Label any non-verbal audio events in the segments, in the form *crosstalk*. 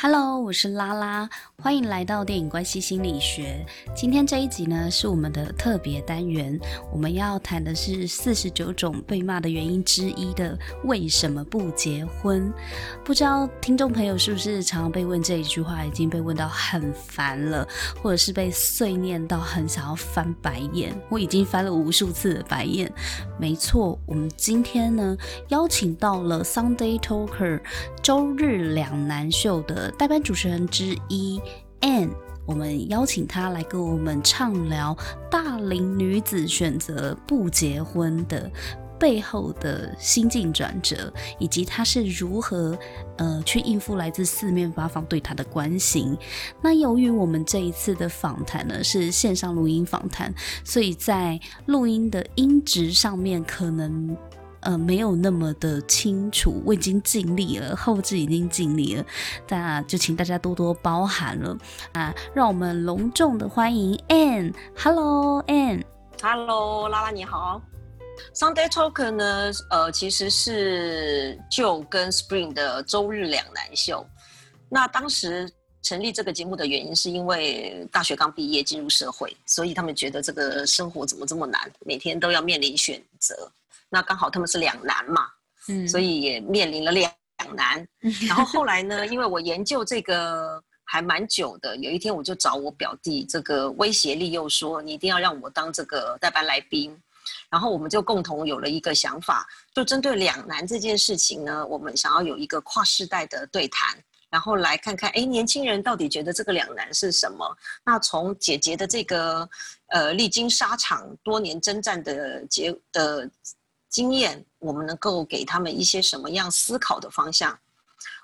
Hello，我是拉拉，欢迎来到电影关系心理学。今天这一集呢，是我们的特别单元，我们要谈的是四十九种被骂的原因之一的为什么不结婚？不知道听众朋友是不是常常被问这一句话，已经被问到很烦了，或者是被碎念到很想要翻白眼？我已经翻了无数次的白眼。没错，我们今天呢，邀请到了 Sunday Talker 周日两难秀的。代班主持人之一 Ann，我们邀请她来跟我们畅聊大龄女子选择不结婚的背后的心境转折，以及她是如何呃去应付来自四面八方对她的关心。那由于我们这一次的访谈呢是线上录音访谈，所以在录音的音质上面可能。呃，没有那么的清楚，我已经尽力了，后置已经尽力了，那就请大家多多包涵了啊！让我们隆重的欢迎 Ann，Hello Ann，Hello 拉拉你好。Sunday Talker 呢，呃，其实是就跟 Spring 的周日两难秀。那当时成立这个节目的原因，是因为大学刚毕业进入社会，所以他们觉得这个生活怎么这么难，每天都要面临选择。那刚好他们是两难嘛，嗯，所以也面临了两难。然后后来呢，因为我研究这个还蛮久的，有一天我就找我表弟，这个威胁利诱说，你一定要让我当这个代班来宾。然后我们就共同有了一个想法，就针对两难这件事情呢，我们想要有一个跨世代的对谈，然后来看看，哎，年轻人到底觉得这个两难是什么？那从姐姐的这个呃历经沙场多年征战的结的。经验，我们能够给他们一些什么样思考的方向？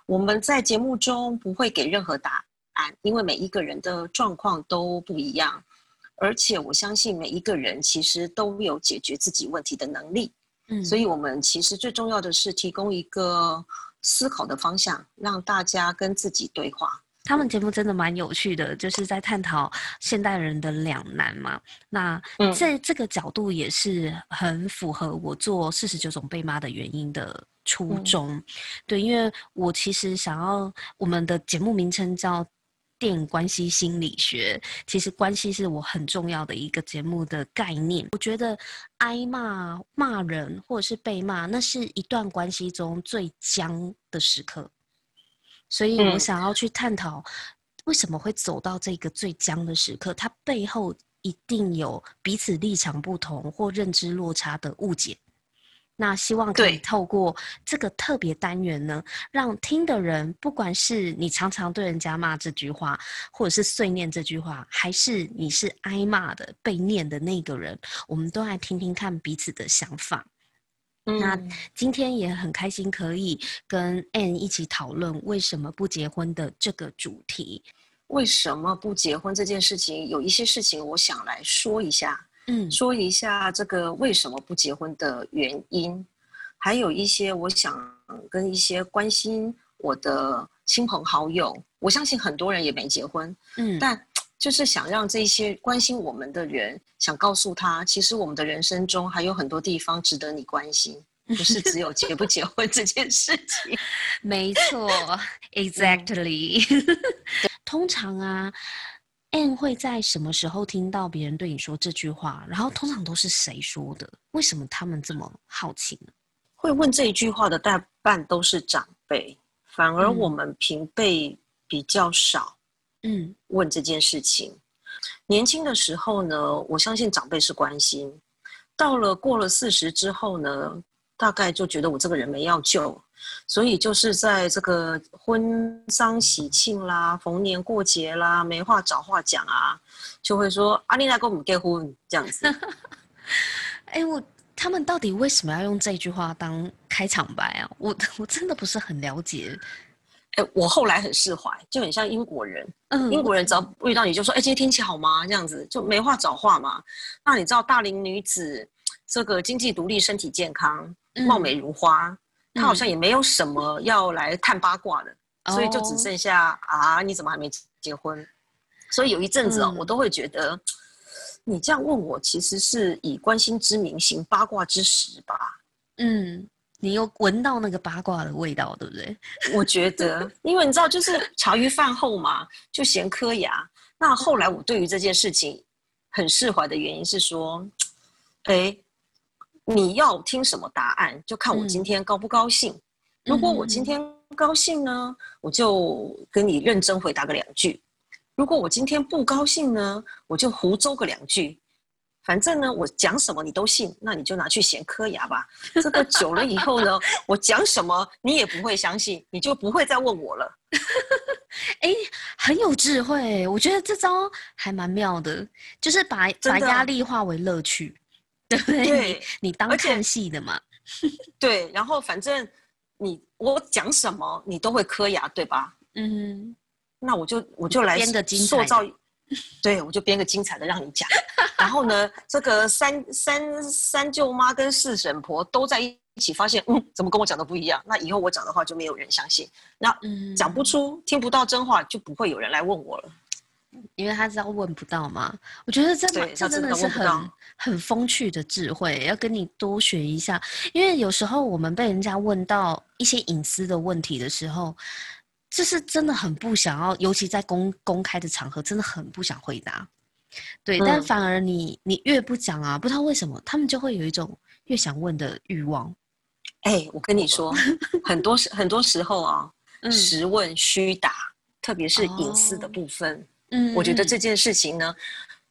我们在节目中不会给任何答案，因为每一个人的状况都不一样，而且我相信每一个人其实都有解决自己问题的能力。嗯，所以我们其实最重要的是提供一个思考的方向，让大家跟自己对话。他们节目真的蛮有趣的，就是在探讨现代人的两难嘛。那这这个角度也是很符合我做四十九种被骂的原因的初衷。嗯、对，因为我其实想要我们的节目名称叫电影关系心理学，其实关系是我很重要的一个节目的概念。我觉得挨骂、骂人或者是被骂，那是一段关系中最僵的时刻。所以我想要去探讨，为什么会走到这个最僵的时刻？它背后一定有彼此立场不同或认知落差的误解。那希望可以透过这个特别单元呢，让听的人，不管是你常常对人家骂这句话，或者是碎念这句话，还是你是挨骂的、被念的那个人，我们都来听听看彼此的想法。那今天也很开心，可以跟 Anne 一起讨论为什么不结婚的这个主题。为什么不结婚这件事情，有一些事情我想来说一下。嗯，说一下这个为什么不结婚的原因，还有一些我想跟一些关心我的亲朋好友，我相信很多人也没结婚。嗯，但。就是想让这些关心我们的人，想告诉他，其实我们的人生中还有很多地方值得你关心，*laughs* 不是只有结不结婚这件事情。*laughs* 没错，*laughs* exactly。通常啊，Anne 会在什么时候听到别人对你说这句话？然后通常都是谁说的？为什么他们这么好奇呢？会问这一句话的大半都是长辈，反而我们平辈比较少。嗯，问这件事情，年轻的时候呢，我相信长辈是关心。到了过了四十之后呢，大概就觉得我这个人没要救，所以就是在这个婚丧喜庆啦、逢年过节啦，没话找话讲啊，就会说阿丽娜跟我们结婚这样子。*laughs* 哎、欸，我他们到底为什么要用这句话当开场白啊？我 *laughs* 我真的不是很了解。哎，我后来很释怀，就很像英国人。嗯，英国人只要遇到你就说：“哎，今天天气好吗？”这样子就没话找话嘛。那你知道大龄女子这个经济独立、身体健康、貌美如花，她、嗯、好像也没有什么要来探八卦的，嗯、所以就只剩下啊，你怎么还没结婚？所以有一阵子哦，嗯、我都会觉得你这样问我，其实是以关心之名行八卦之实吧。嗯。你又闻到那个八卦的味道，对不对？*laughs* 我觉得，因为你知道，就是茶余饭后嘛，就闲磕牙。那后来我对于这件事情很释怀的原因是说，哎，你要听什么答案，就看我今天高不高兴。嗯、如果我今天高兴呢，我就跟你认真回答个两句；如果我今天不高兴呢，我就胡诌个两句。反正呢，我讲什么你都信，那你就拿去闲嗑牙吧。这个久了以后呢，我讲什么你也不会相信，你就不会再问我了。哎、欸，很有智慧，我觉得这招还蛮妙的，就是把把压力化为乐趣，对不对？对，你当看戏的嘛。对，然后反正你我讲什么你都会磕牙，对吧？嗯，那我就我就来塑造。*laughs* 对，我就编个精彩的让你讲，然后呢，这个三三三舅妈跟四婶婆都在一起，发现嗯，怎么跟我讲的不一样？那以后我讲的话就没有人相信，那讲不出、听不到真话，就不会有人来问我了，因为他知道问不到嘛。我觉得这这真的是很很风趣的智慧，要跟你多学一下。因为有时候我们被人家问到一些隐私的问题的时候。这是真的很不想要，尤其在公公开的场合，真的很不想回答。对，嗯、但反而你你越不讲啊，不知道为什么，他们就会有一种越想问的欲望。哎，我跟你说，*laughs* 很多时很多时候啊，嗯、实问虚答，特别是隐私的部分，哦、嗯，我觉得这件事情呢，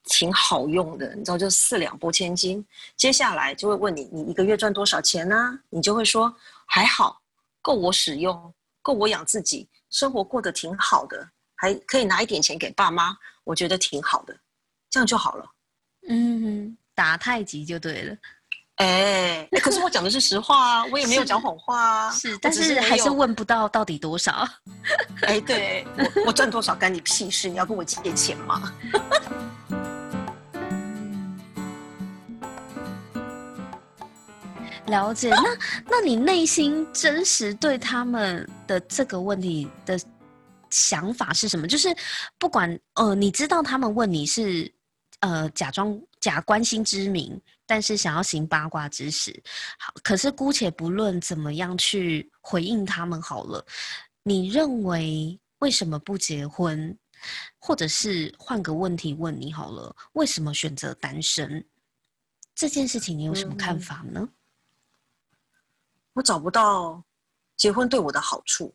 挺好用的。你知道，就四两拨千斤。接下来就会问你，你一个月赚多少钱呢、啊？你就会说还好，够我使用，够我养自己。生活过得挺好的，还可以拿一点钱给爸妈，我觉得挺好的，这样就好了。嗯，打太极就对了。哎，可是我讲的是实话啊，*laughs* 我也没有讲谎话啊。是，但是还是问不到到底多少。哎，对，我我赚多少干你屁事？你要跟我借钱吗？了解，那那你内心真实对他们的这个问题的想法是什么？就是不管呃，你知道他们问你是呃假装假关心之名，但是想要行八卦之实。好，可是姑且不论怎么样去回应他们好了。你认为为什么不结婚？或者是换个问题问你好了，为什么选择单身？这件事情你有什么看法呢？嗯我找不到结婚对我的好处。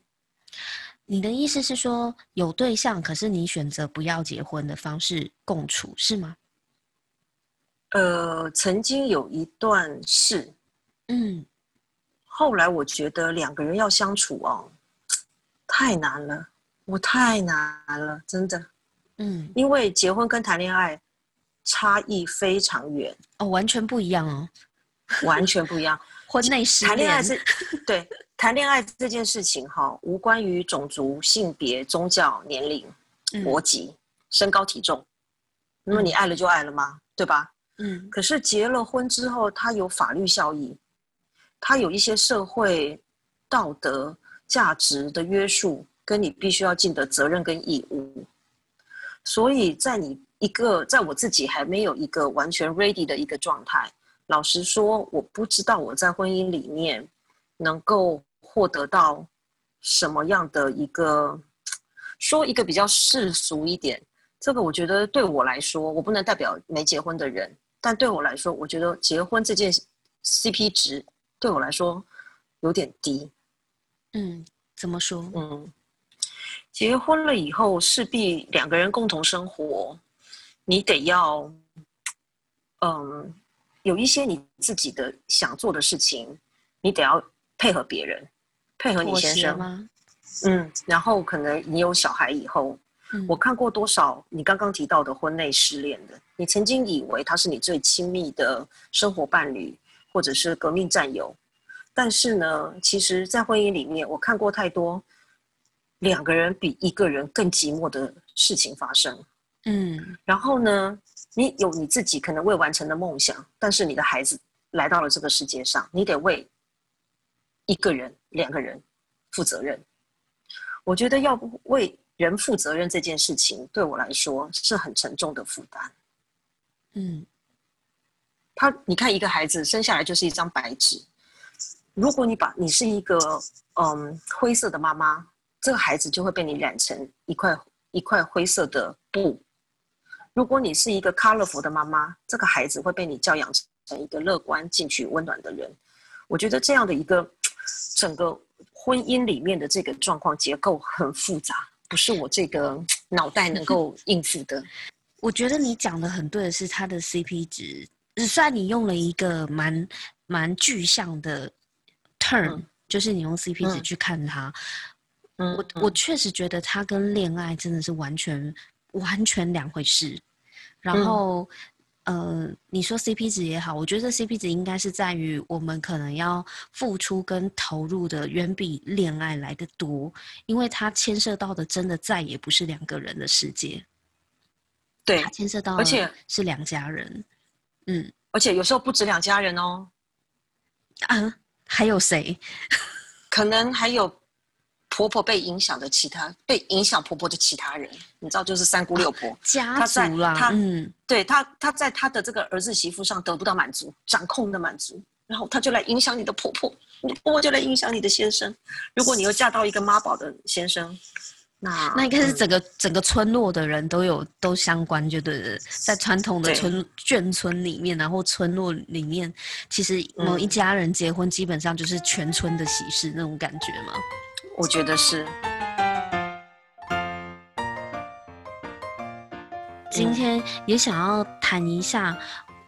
你的意思是说有对象，可是你选择不要结婚的方式共处，是吗？呃，曾经有一段是，嗯，后来我觉得两个人要相处哦，太难了，我太难了，真的，嗯，因为结婚跟谈恋爱差异非常远哦，完全不一样哦，完全不一样。*laughs* 婚内失恋，谈恋爱是，对，谈恋爱这件事情哈，无关于种族、性别、宗教、年龄、国籍、身高、体重，那么你爱了就爱了吗？对吧？嗯。可是结了婚之后，它有法律效益，它有一些社会道德价值的约束，跟你必须要尽的责任跟义务。所以在你一个，在我自己还没有一个完全 ready 的一个状态。老实说，我不知道我在婚姻里面能够获得到什么样的一个，说一个比较世俗一点，这个我觉得对我来说，我不能代表没结婚的人，但对我来说，我觉得结婚这件 CP 值对我来说有点低。嗯，怎么说？嗯，结婚了以后，势必两个人共同生活，你得要，嗯。有一些你自己的想做的事情，你得要配合别人，配合你先生吗？嗯，然后可能你有小孩以后，嗯、我看过多少你刚刚提到的婚内失恋的，你曾经以为他是你最亲密的生活伴侣，或者是革命战友，但是呢，其实，在婚姻里面，我看过太多两个人比一个人更寂寞的事情发生。嗯，然后呢？你有你自己可能未完成的梦想，但是你的孩子来到了这个世界上，你得为一个人、两个人负责任。我觉得要为人负责任这件事情，对我来说是很沉重的负担。嗯，他，你看一个孩子生下来就是一张白纸，如果你把你是一个嗯灰色的妈妈，这个孩子就会被你染成一块一块灰色的布。如果你是一个 colorful 的妈妈，这个孩子会被你教养成一个乐观、进取、温暖的人。我觉得这样的一个整个婚姻里面的这个状况结构很复杂，不是我这个脑袋能够应付的。*laughs* 我觉得你讲的很对的是，他的 CP 值，虽然你用了一个蛮蛮具象的 term，、嗯、就是你用 CP 值去看他，嗯、我我确实觉得他跟恋爱真的是完全完全两回事。然后，嗯、呃，你说 CP 值也好，我觉得 CP 值应该是在于我们可能要付出跟投入的远比恋爱来的多，因为它牵涉到的真的再也不是两个人的世界，对，它牵涉到而且是两家人，嗯，而且有时候不止两家人哦，啊，还有谁？*laughs* 可能还有。婆婆被影响的其他被影响婆婆的其他人，你知道，就是三姑六婆、啊、家族啦。他嗯，对他，他在他的这个儿子媳妇上得不到满足，掌控的满足，然后他就来影响你的婆婆，你婆婆就来影响你的先生。如果你又嫁到一个妈宝的先生，那那应该是整个、嗯、整个村落的人都有都相关，就对了。在传统的村眷村里面，然后村落里面，其实某一家人结婚，基本上就是全村的喜事那种感觉嘛。我觉得是。今天也想要谈一下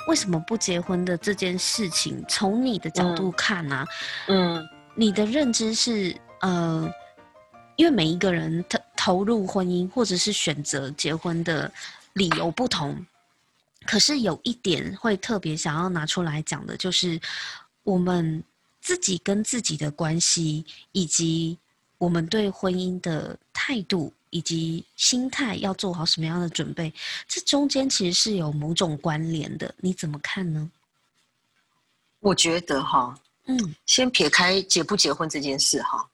为什么不结婚的这件事情，从你的角度看呢、啊？嗯，你的认知是呃，因为每一个人投投入婚姻或者是选择结婚的理由不同，可是有一点会特别想要拿出来讲的，就是我们自己跟自己的关系以及。我们对婚姻的态度以及心态要做好什么样的准备？这中间其实是有某种关联的，你怎么看呢？我觉得哈，嗯，先撇开结不结婚这件事哈，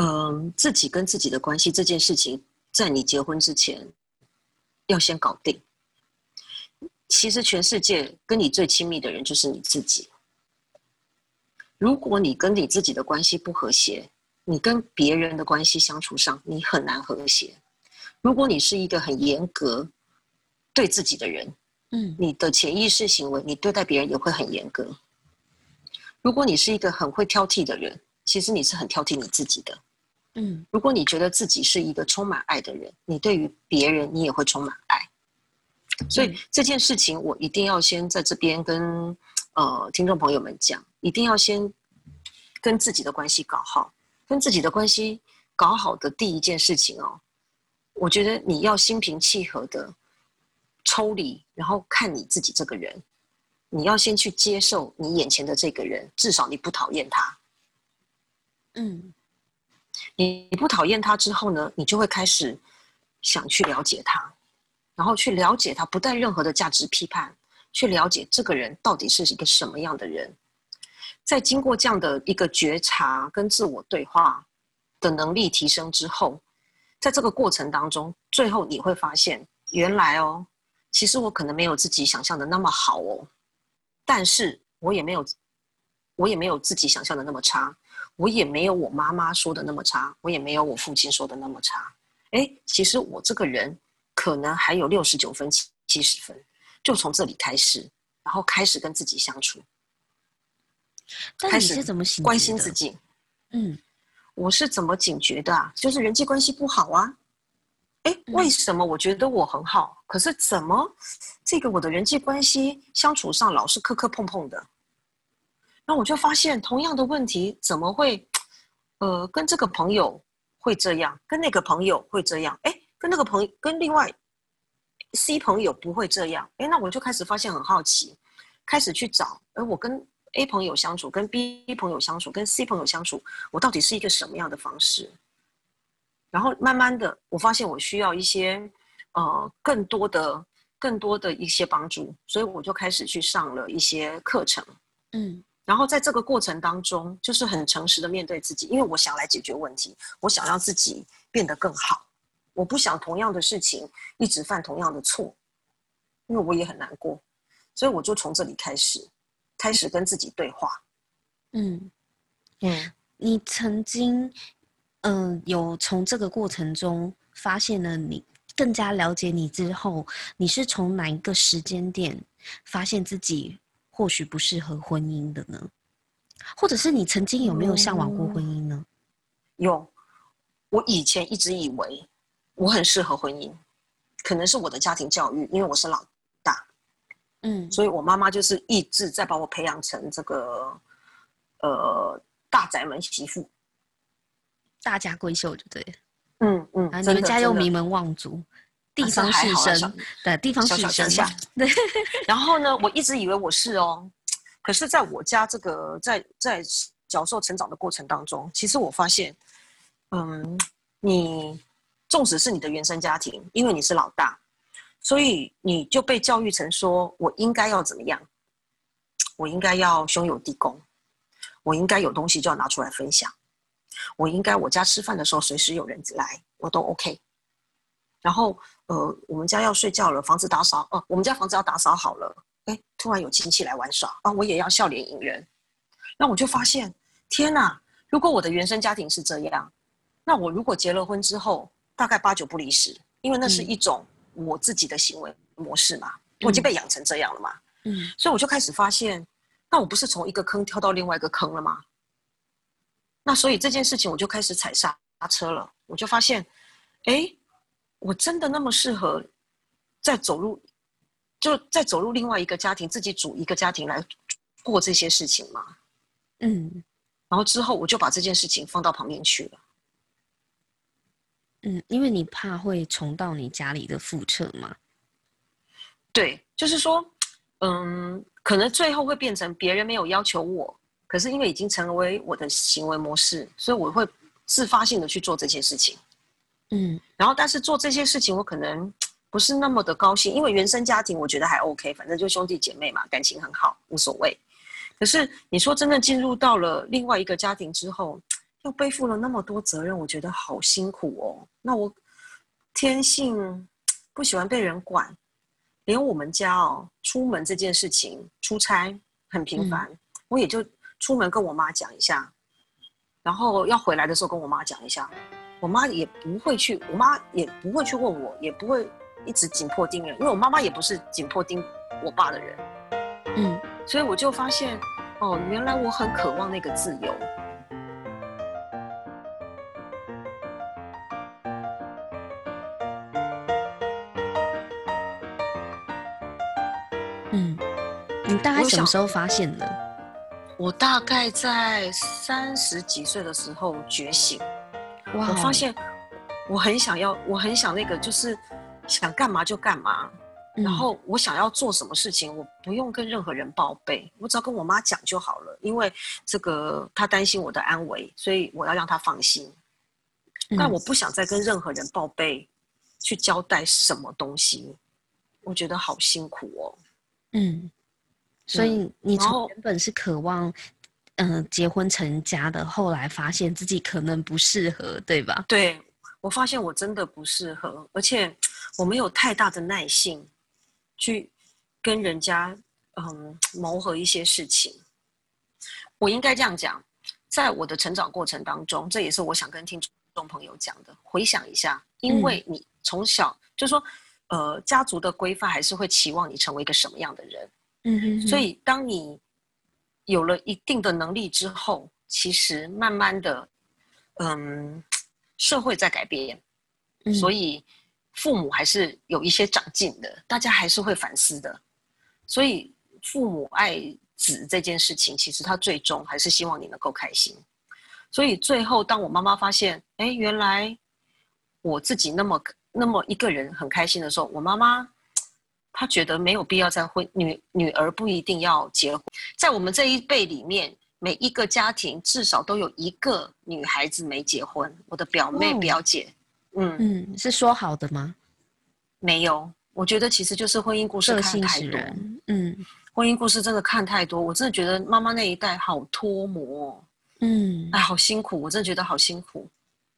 嗯、呃，自己跟自己的关系这件事情，在你结婚之前要先搞定。其实全世界跟你最亲密的人就是你自己。如果你跟你自己的关系不和谐，你跟别人的关系相处上，你很难和谐。如果你是一个很严格对自己的人，嗯，你的潜意识行为，你对待别人也会很严格。如果你是一个很会挑剔的人，其实你是很挑剔你自己的，嗯。如果你觉得自己是一个充满爱的人，你对于别人你也会充满爱。所以这件事情，我一定要先在这边跟呃听众朋友们讲，一定要先跟自己的关系搞好。跟自己的关系搞好的第一件事情哦，我觉得你要心平气和的抽离，然后看你自己这个人，你要先去接受你眼前的这个人，至少你不讨厌他。嗯，你不讨厌他之后呢，你就会开始想去了解他，然后去了解他，不带任何的价值批判，去了解这个人到底是一个什么样的人。在经过这样的一个觉察跟自我对话的能力提升之后，在这个过程当中，最后你会发现，原来哦，其实我可能没有自己想象的那么好哦，但是我也没有，我也没有自己想象的那么差，我也没有我妈妈说的那么差，我也没有我父亲说的那么差。哎，其实我这个人可能还有六十九分、七十分，就从这里开始，然后开始跟自己相处。但你是怎么关心自己？嗯，我是怎么警觉的啊？就是人际关系不好啊。哎，为什么我觉得我很好，可是怎么这个我的人际关系相处上老是磕磕碰碰的？那我就发现同样的问题怎么会，呃，跟这个朋友会这样，跟那个朋友会这样？哎，跟那个朋友跟另外 C 朋友不会这样？哎，那我就开始发现很好奇，开始去找，哎我跟。A 朋友相处，跟 B 朋友相处，跟 C 朋友相处，我到底是一个什么样的方式？然后慢慢的，我发现我需要一些呃更多的、更多的一些帮助，所以我就开始去上了一些课程。嗯，然后在这个过程当中，就是很诚实的面对自己，因为我想来解决问题，我想让自己变得更好，我不想同样的事情一直犯同样的错，因为我也很难过，所以我就从这里开始。开始跟自己对话，嗯，嗯，你曾经，嗯、呃，有从这个过程中发现了你更加了解你之后，你是从哪一个时间点发现自己或许不适合婚姻的呢？或者是你曾经有没有向往过婚姻呢？嗯、有，我以前一直以为我很适合婚姻，可能是我的家庭教育，因为我是老大，嗯，所以我妈妈就是一直在把我培养成这个，呃，大宅门媳妇，大家闺秀，就对了，嗯嗯，啊，你们家又名门望族，地方士绅，对，地方士绅，对，*laughs* 然后呢，我一直以为我是哦。可是，在我家这个在在教授成长的过程当中，其实我发现，嗯，你纵使是你的原生家庭，因为你是老大，所以你就被教育成说，我应该要怎么样？我应该要兄友弟恭，我应该有东西就要拿出来分享，我应该我家吃饭的时候随时有人来，我都 OK。然后，呃，我们家要睡觉了，房子打扫，哦，我们家房子要打扫好了。哎，突然有亲戚来玩耍啊，我也要笑脸迎人。那我就发现，天哪！如果我的原生家庭是这样，那我如果结了婚之后，大概八九不离十，因为那是一种我自己的行为模式嘛，嗯、我已经被养成这样了嘛。嗯，所以我就开始发现，那我不是从一个坑跳到另外一个坑了吗？那所以这件事情我就开始踩刹车了。我就发现，哎，我真的那么适合再走入？就再走入另外一个家庭，自己组一个家庭来过这些事情吗。嗯，然后之后我就把这件事情放到旁边去了。嗯，因为你怕会重到你家里的覆辙嘛。对，就是说，嗯，可能最后会变成别人没有要求我，可是因为已经成为我的行为模式，所以我会自发性的去做这些事情。嗯，然后但是做这些事情，我可能。不是那么的高兴，因为原生家庭我觉得还 OK，反正就兄弟姐妹嘛，感情很好，无所谓。可是你说真的进入到了另外一个家庭之后，又背负了那么多责任，我觉得好辛苦哦。那我天性不喜欢被人管，连我们家哦，出门这件事情，出差很频繁，嗯、我也就出门跟我妈讲一下，然后要回来的时候跟我妈讲一下，我妈也不会去，我妈也不会去问我，也不会。一直紧迫盯人，因为我妈妈也不是紧迫盯我爸的人，嗯，所以我就发现，哦，原来我很渴望那个自由。嗯，你大概什么时候发现的？我大概在三十几岁的时候觉醒，哇，我发现我很想要，我很想那个就是。想干嘛就干嘛，然后我想要做什么事情，我不用跟任何人报备，我只要跟我妈讲就好了。因为这个她担心我的安危，所以我要让她放心。但我不想再跟任何人报备，去交代什么东西，我觉得好辛苦哦。嗯，所以你从原本是渴望，嗯、呃，结婚成家的，后来发现自己可能不适合，对吧？对，我发现我真的不适合，而且。我没有太大的耐性，去跟人家嗯磨合一些事情。我应该这样讲，在我的成长过程当中，这也是我想跟听众朋友讲的。回想一下，因为你从小、嗯、就说，呃，家族的规范还是会期望你成为一个什么样的人。嗯哼哼。所以当你有了一定的能力之后，其实慢慢的，嗯，社会在改变，嗯、所以。父母还是有一些长进的，大家还是会反思的，所以父母爱子这件事情，其实他最终还是希望你能够开心。所以最后，当我妈妈发现，哎，原来我自己那么那么一个人很开心的时候，我妈妈 *tsk* 她觉得没有必要再婚，女女儿不一定要结婚。在我们这一辈里面，每一个家庭至少都有一个女孩子没结婚，我的表妹表姐。嗯嗯，是说好的吗？没有，我觉得其实就是婚姻故事看太多。嗯，婚姻故事真的看太多，我真的觉得妈妈那一代好脱模。嗯，哎，好辛苦，我真的觉得好辛苦。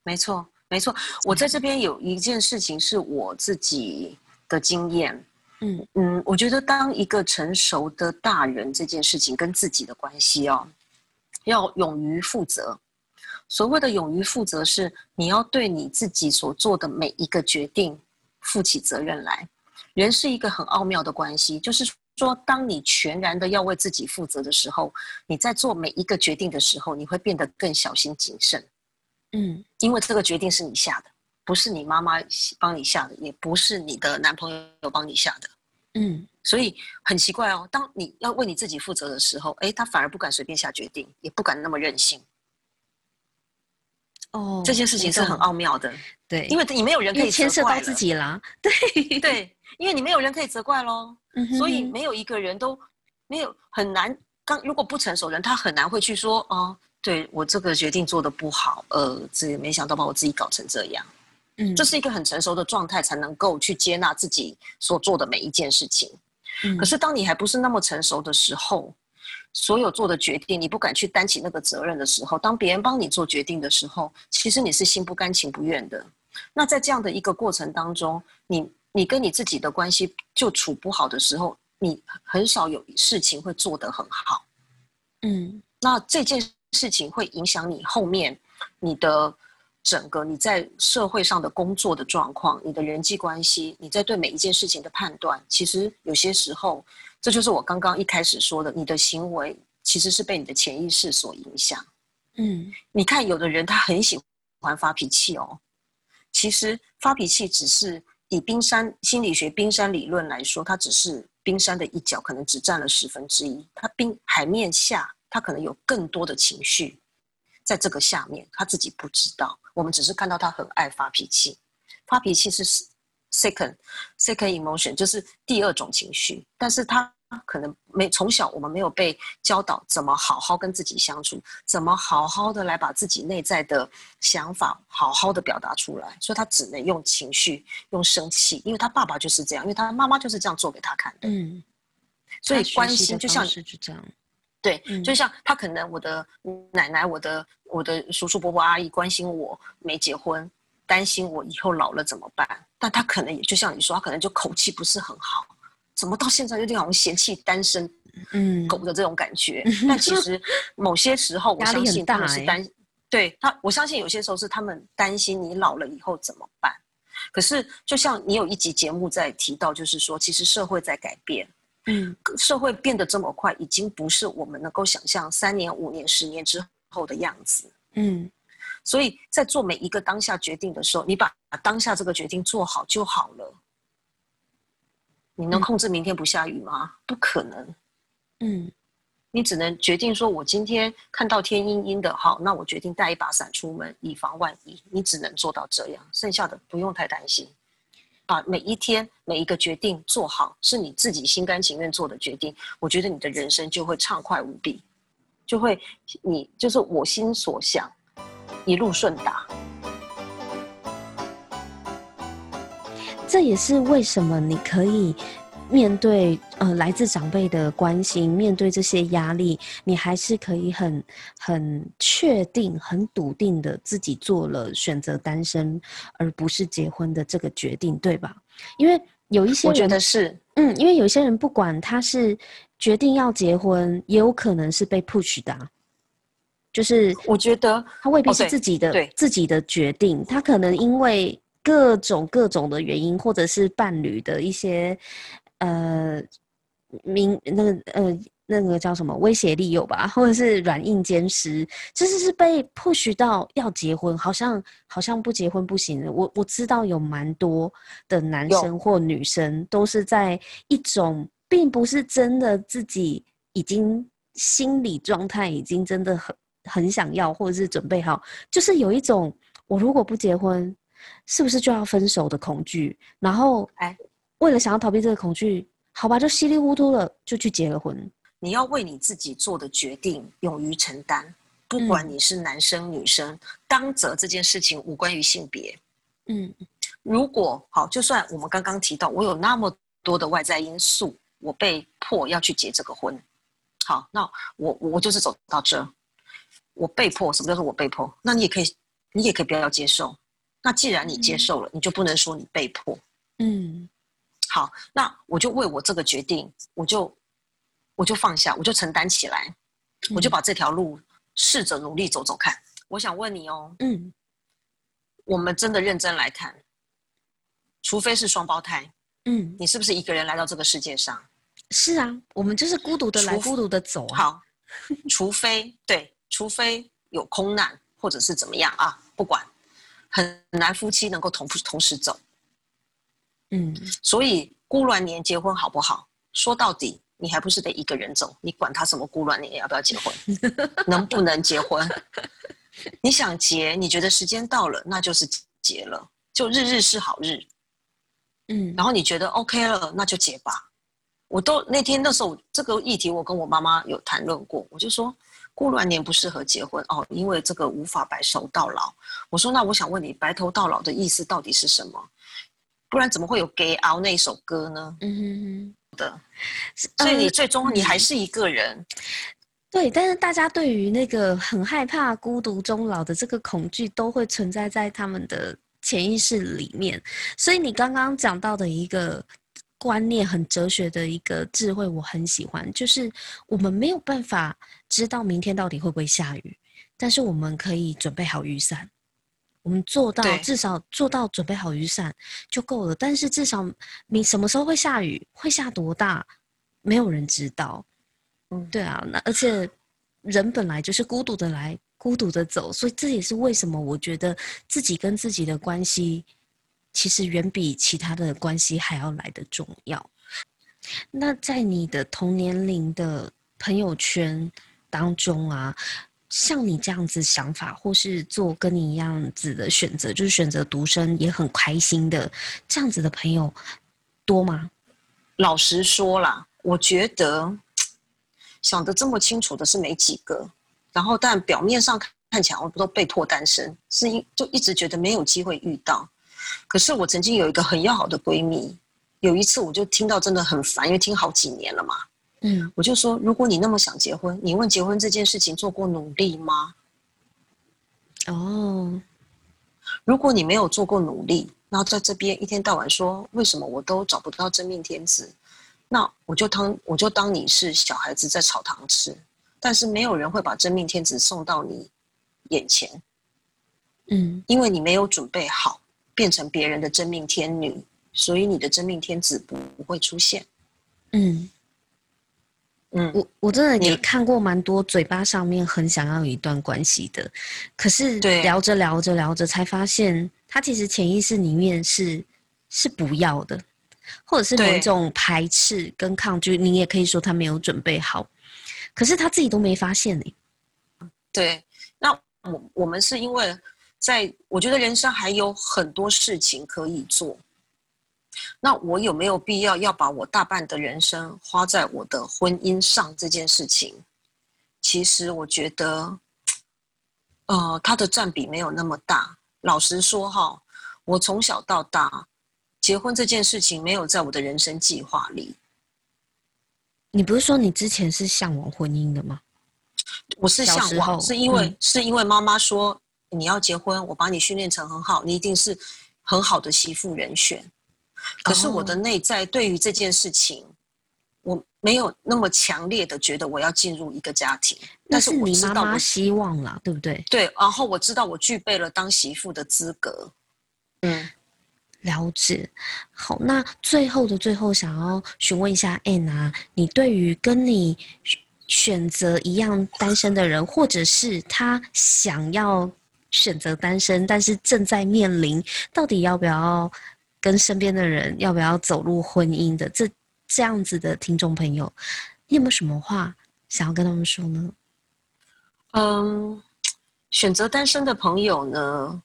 没错，没错，我在这边有一件事情是我自己的经验。嗯嗯，我觉得当一个成熟的大人这件事情跟自己的关系哦，要勇于负责。所谓的勇于负责，是你要对你自己所做的每一个决定负起责任来。人是一个很奥妙的关系，就是说，当你全然的要为自己负责的时候，你在做每一个决定的时候，你会变得更小心谨慎。嗯，因为这个决定是你下的，不是你妈妈帮你下的，也不是你的男朋友帮你下的。嗯，所以很奇怪哦，当你要为你自己负责的时候，诶，他反而不敢随便下决定，也不敢那么任性。哦，这件事情是很奥妙的，对，因为你没有人可以牵涉到自己啦，对对，因为你没有人可以责怪喽，嗯、哼所以没有一个人都没有很难。刚如果不成熟人，他很难会去说，哦，对我这个决定做的不好，呃，自己没想到把我自己搞成这样。嗯，这是一个很成熟的状态，才能够去接纳自己所做的每一件事情。嗯，可是当你还不是那么成熟的时候，所有做的决定，你不敢去担起那个责任的时候，当别人帮你做决定的时候，其实你是心不甘情不愿的。那在这样的一个过程当中，你你跟你自己的关系就处不好的时候，你很少有事情会做得很好。嗯，那这件事情会影响你后面你的整个你在社会上的工作的状况，你的人际关系，你在对每一件事情的判断，其实有些时候。这就是我刚刚一开始说的，你的行为其实是被你的潜意识所影响。嗯，你看，有的人他很喜欢发脾气哦，其实发脾气只是以冰山心理学冰山理论来说，它只是冰山的一角，可能只占了十分之一。它冰海面下，它可能有更多的情绪，在这个下面，他自己不知道。我们只是看到他很爱发脾气，发脾气是。Second, second emotion 就是第二种情绪，但是他可能没从小我们没有被教导怎么好好跟自己相处，怎么好好的来把自己内在的想法好好的表达出来，所以他只能用情绪，用生气，因为他爸爸就是这样，因为他妈妈就是这样做给他看的。嗯，所以关心就像是这样，对，嗯、就像他可能我的奶奶、我的我的叔叔伯伯阿姨关心我没结婚。担心我以后老了怎么办？但他可能也就像你说，他可能就口气不是很好，怎么到现在有点好像嫌弃单身嗯狗的这种感觉？嗯、但其实某些时候，我相信他们是担、欸、对他，我相信有些时候是他们担心你老了以后怎么办。可是就像你有一集节目在提到，就是说，其实社会在改变，嗯，社会变得这么快，已经不是我们能够想象三年、五年、十年之后的样子，嗯。所以在做每一个当下决定的时候，你把当下这个决定做好就好了。你能控制明天不下雨吗？不可能。嗯，你只能决定说，我今天看到天阴阴的，好，那我决定带一把伞出门，以防万一。你只能做到这样，剩下的不用太担心。把每一天每一个决定做好，是你自己心甘情愿做的决定，我觉得你的人生就会畅快无比，就会你就是我心所想。一路顺达，这也是为什么你可以面对呃来自长辈的关心，面对这些压力，你还是可以很很确定、很笃定的自己做了选择单身而不是结婚的这个决定，对吧？因为有一些人，我觉得是，嗯，因为有些人不管他是决定要结婚，也有可能是被 push 的啊。就是我觉得他未必是自己的、哦、自己的决定，他可能因为各种各种的原因，或者是伴侣的一些呃明那个呃那个叫什么威胁利诱吧，或者是软硬兼施，就是是被 push 到要结婚，好像好像不结婚不行。我我知道有蛮多的男生或女生都是在一种并不是真的自己已经心理状态已经真的很。很想要，或者是准备好，就是有一种我如果不结婚，是不是就要分手的恐惧？然后，哎，为了想要逃避这个恐惧，好吧，就稀里糊涂的，就去结了婚。你要为你自己做的决定勇于承担，不管你是男生女生，嗯、当责这件事情无关于性别。嗯，如果好，就算我们刚刚提到，我有那么多的外在因素，我被迫要去结这个婚，好，那我我就是走到这。我被迫，什么叫做我被迫？那你也可以，你也可以不要接受。那既然你接受了，嗯、你就不能说你被迫。嗯，好，那我就为我这个决定，我就我就放下，我就承担起来，嗯、我就把这条路试着努力走走看。我想问你哦，嗯，我们真的认真来看，除非是双胞胎，嗯，你是不是一个人来到这个世界上？是啊，我们就是孤独的来，孤独的走啊。好，除非对，除非有空难或者是怎么样啊，不管，很难夫妻能够同同时走。嗯，所以孤鸾年结婚好不好？说到底，你还不是得一个人走？你管他什么孤鸾年要不要结婚，*laughs* 能不能结婚？你想结，你觉得时间到了，那就是结了，就日日是好日。嗯，然后你觉得 OK 了，那就结吧。我都那天那时候这个议题，我跟我妈妈有谈论过，我就说孤鸾年不适合结婚哦，因为这个无法白首到老。我说那我想问你，白头到老的意思到底是什么？不然怎么会有《给熬》那一首歌呢？嗯哼哼的，所以你最终你还是一个人。嗯对，但是大家对于那个很害怕孤独终老的这个恐惧，都会存在在他们的潜意识里面。所以你刚刚讲到的一个观念，很哲学的一个智慧，我很喜欢。就是我们没有办法知道明天到底会不会下雨，但是我们可以准备好雨伞。我们做到至少做到准备好雨伞就够了。但是至少你什么时候会下雨，会下多大，没有人知道。嗯，对啊，那而且人本来就是孤独的来，孤独的走，所以这也是为什么我觉得自己跟自己的关系，其实远比其他的关系还要来的重要。那在你的同年龄的朋友圈当中啊，像你这样子想法，或是做跟你一样子的选择，就是选择独身也很开心的这样子的朋友多吗？老实说啦，我觉得。想得这么清楚的是没几个，然后但表面上看起来我都被迫单身，是一就一直觉得没有机会遇到。可是我曾经有一个很要好的闺蜜，有一次我就听到真的很烦，因为听好几年了嘛，嗯，我就说，如果你那么想结婚，你问结婚这件事情做过努力吗？哦，如果你没有做过努力，然后在这边一天到晚说为什么我都找不到真命天子。那我就当我就当你是小孩子在炒糖吃，但是没有人会把真命天子送到你眼前，嗯，因为你没有准备好变成别人的真命天女，所以你的真命天子不不会出现。嗯嗯，我我真的也看过蛮多嘴巴上面很想要有一段关系的，可是聊着聊着聊着才发现，他其实潜意识里面是是不要的。或者是某一种排斥跟抗拒，你也可以说他没有准备好，可是他自己都没发现呢。对，那我我们是因为在我觉得人生还有很多事情可以做，那我有没有必要要把我大半的人生花在我的婚姻上这件事情？其实我觉得，呃，它的占比没有那么大。老实说哈，我从小到大。结婚这件事情没有在我的人生计划里。你不是说你之前是向往婚姻的吗？我是向往，是因为、嗯、是因为妈妈说你要结婚，我把你训练成很好，你一定是很好的媳妇人选。可是我的内在对于这件事情，哦、我没有那么强烈的觉得我要进入一个家庭。但是我知道我希望了，对不对？对，然后我知道我具备了当媳妇的资格。嗯。了解，好，那最后的最后，想要询问一下 Ann 啊，你对于跟你选择一样单身的人，或者是他想要选择单身，但是正在面临到底要不要跟身边的人要不要走入婚姻的这这样子的听众朋友，你有没有什么话想要跟他们说呢？嗯，选择单身的朋友呢，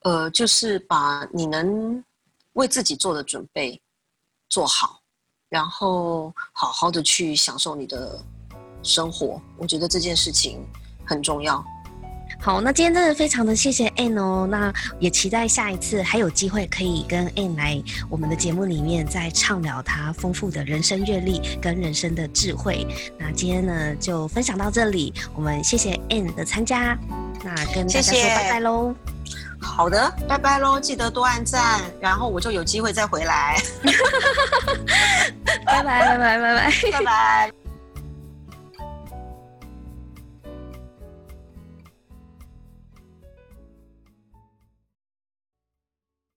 呃，就是把你能。为自己做的准备做好，然后好好的去享受你的生活。我觉得这件事情很重要。好，那今天真的非常的谢谢 Ann 哦，那也期待下一次还有机会可以跟 Ann 来我们的节目里面再畅聊她丰富的人生阅历跟人生的智慧。那今天呢就分享到这里，我们谢谢 Ann 的参加，那跟大家说拜拜喽。好的，拜拜喽！记得多按赞，然后我就有机会再回来。拜拜拜拜拜拜拜拜。